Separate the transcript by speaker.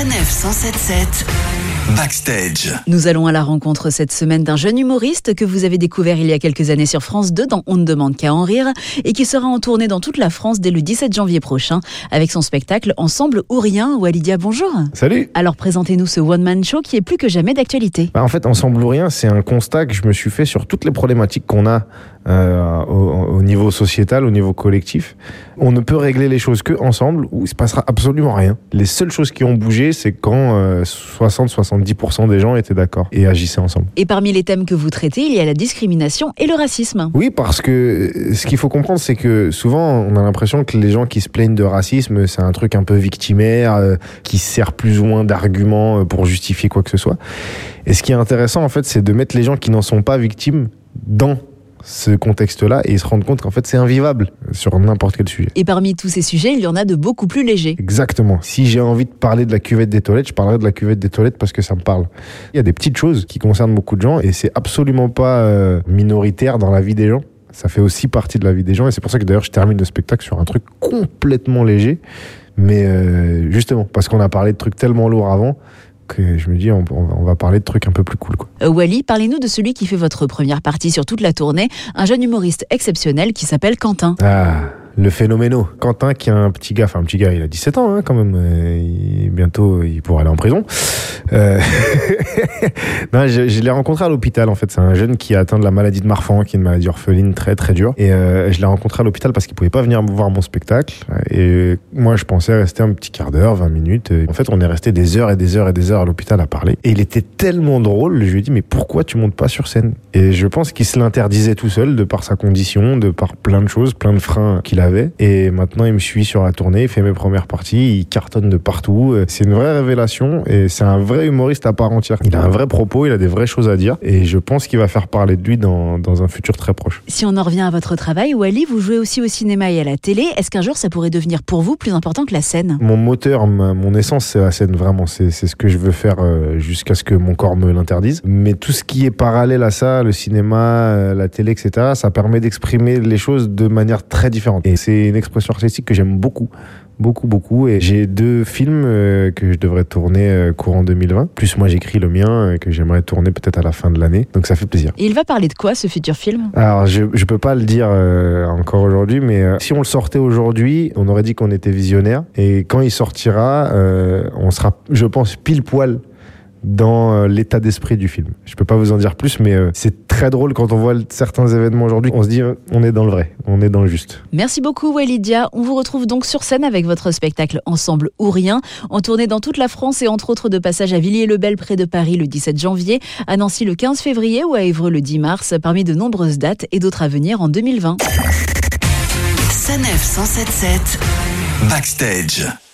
Speaker 1: Sanef 177 Backstage.
Speaker 2: Nous allons à la rencontre cette semaine d'un jeune humoriste que vous avez découvert il y a quelques années sur France 2 dans On ne demande qu'à en rire et qui sera en tournée dans toute la France dès le 17 janvier prochain avec son spectacle Ensemble ou rien. Walidia, bonjour.
Speaker 3: Salut
Speaker 2: Alors présentez-nous ce one-man show qui est plus que jamais d'actualité.
Speaker 3: Bah, En fait, Ensemble ou rien, c'est un constat que je me suis fait sur toutes les problématiques qu'on a euh, au, au niveau sociétal, au niveau collectif. On ne peut régler les choses que ensemble où il se passera absolument rien. Les seules choses qui ont bougé, c'est quand euh, 60-70% des gens étaient d'accord et agissaient ensemble.
Speaker 2: Et parmi les thèmes que vous traitez, il y a la discrimination et le racisme.
Speaker 3: Oui, parce que euh, ce qu'il faut comprendre, c'est que souvent, on a l'impression que les gens qui se plaignent de racisme, c'est un truc un peu victimaire, euh, qui sert plus ou moins d'argument euh, pour justifier quoi que ce soit. Et ce qui est intéressant, en fait, c'est de mettre les gens qui n'en sont pas victimes dans ce contexte-là et ils se rendent compte qu'en fait, c'est invivable sur n'importe quel sujet.
Speaker 2: Et parmi tous ces sujets, il y en a de beaucoup plus légers.
Speaker 3: Exactement. Si j'ai envie de parler de la cuvette des toilettes, je parlerai de la cuvette des toilettes parce que ça me parle. Il y a des petites choses qui concernent beaucoup de gens et c'est absolument pas euh, minoritaire dans la vie des gens. Ça fait aussi partie de la vie des gens et c'est pour ça que d'ailleurs je termine le spectacle sur un truc complètement léger. Mais euh, justement, parce qu'on a parlé de trucs tellement lourds avant que je me dis on, on va- parler de trucs un peu plus cool. Quoi.
Speaker 2: Euh, Wally, parlez-nous de celui qui fait votre première partie sur toute la tournée, un jeune humoriste exceptionnel qui s'appelle Quentin.
Speaker 3: Ah, le phénoméno. Quentin, qui est un petit gars, enfin un petit gars, il a 17 ans hein, quand même. euh, bientôt, il pourra aller en prison. Euh, je, l'ai rencontré à l'hôpital en fait. C'est un jeune qui a atteint de la maladie de Marfan, qui est une maladie orpheline très très dure. Et euh, je l'ai rencontré à l'hôpital parce qu'il pouvait pas venir voir mon spectacle. Et moi, je pensais rester un petit quart d'heure, 20 minutes. En fait, on est resté des heures et des heures et des heures à l'hôpital à parler. Et il était tellement drôle. Je lui ai dit, mais pourquoi tu montes pas sur scène? Et je pense qu'il se l'interdisait tout seul de par sa condition, de par plein de choses, plein de freins qu'il avait. Et maintenant, il me suit sur la tournée, il fait mes premières parties, il cartonne de partout. Euh, C'est une vraie révélation et c'est un vrai humoriste à part entière. Il a un vrai propos, il a des vraies choses à dire et je pense qu'il va faire parler de lui dans, dans un futur très proche.
Speaker 2: Si on en revient à votre travail, Wally, vous jouez aussi au cinéma et à la télé. Est-ce qu'un jour ça pourrait devenir pour vous plus important que la scène?
Speaker 3: Mon moteur, ma- mon essence, c'est la scène, vraiment. C'est c'est ce que je veux faire euh, jusqu'à ce que mon corps me l'interdise. Mais tout ce qui est parallèle à ça, le cinéma, euh, la télé, etc., ça permet d'exprimer les choses de manière très différente. Et c'est une expression artistique que j'aime beaucoup. Beaucoup, beaucoup. Et j'ai deux films euh, que je devrais tourner euh, courant 2020. Plus moi, j'écris le mien euh, que j'aimerais tourner peut-être à la fin de l'année. Donc ça fait plaisir.
Speaker 2: Et il va parler de quoi ce futur film?
Speaker 3: Alors, je, je peux pas le dire encore aujourd'hui, mais si on le sortait aujourd'hui, on aurait dit qu'on était visionnaire. Et quand il sortira, on sera, je pense, pile poil dans euh, l'état d'esprit du film. Je peux pas vous en dire plus, mais euh, c'est très drôle quand on voit certains événements aujourd'hui. On se dit, euh, on est dans le vrai, on est dans le juste.
Speaker 2: Merci beaucoup Walidia. On vous retrouve donc sur scène avec votre spectacle Ensemble ou rien, en tournée dans toute la France et entre autres de passage à Villiers-le-Bel près de Paris le 17 janvier, à Nancy le 15 février ou à Évreux le 10 mars, parmi de nombreuses dates et d'autres à venir en 2020.
Speaker 1: Sanef 177 Backstage.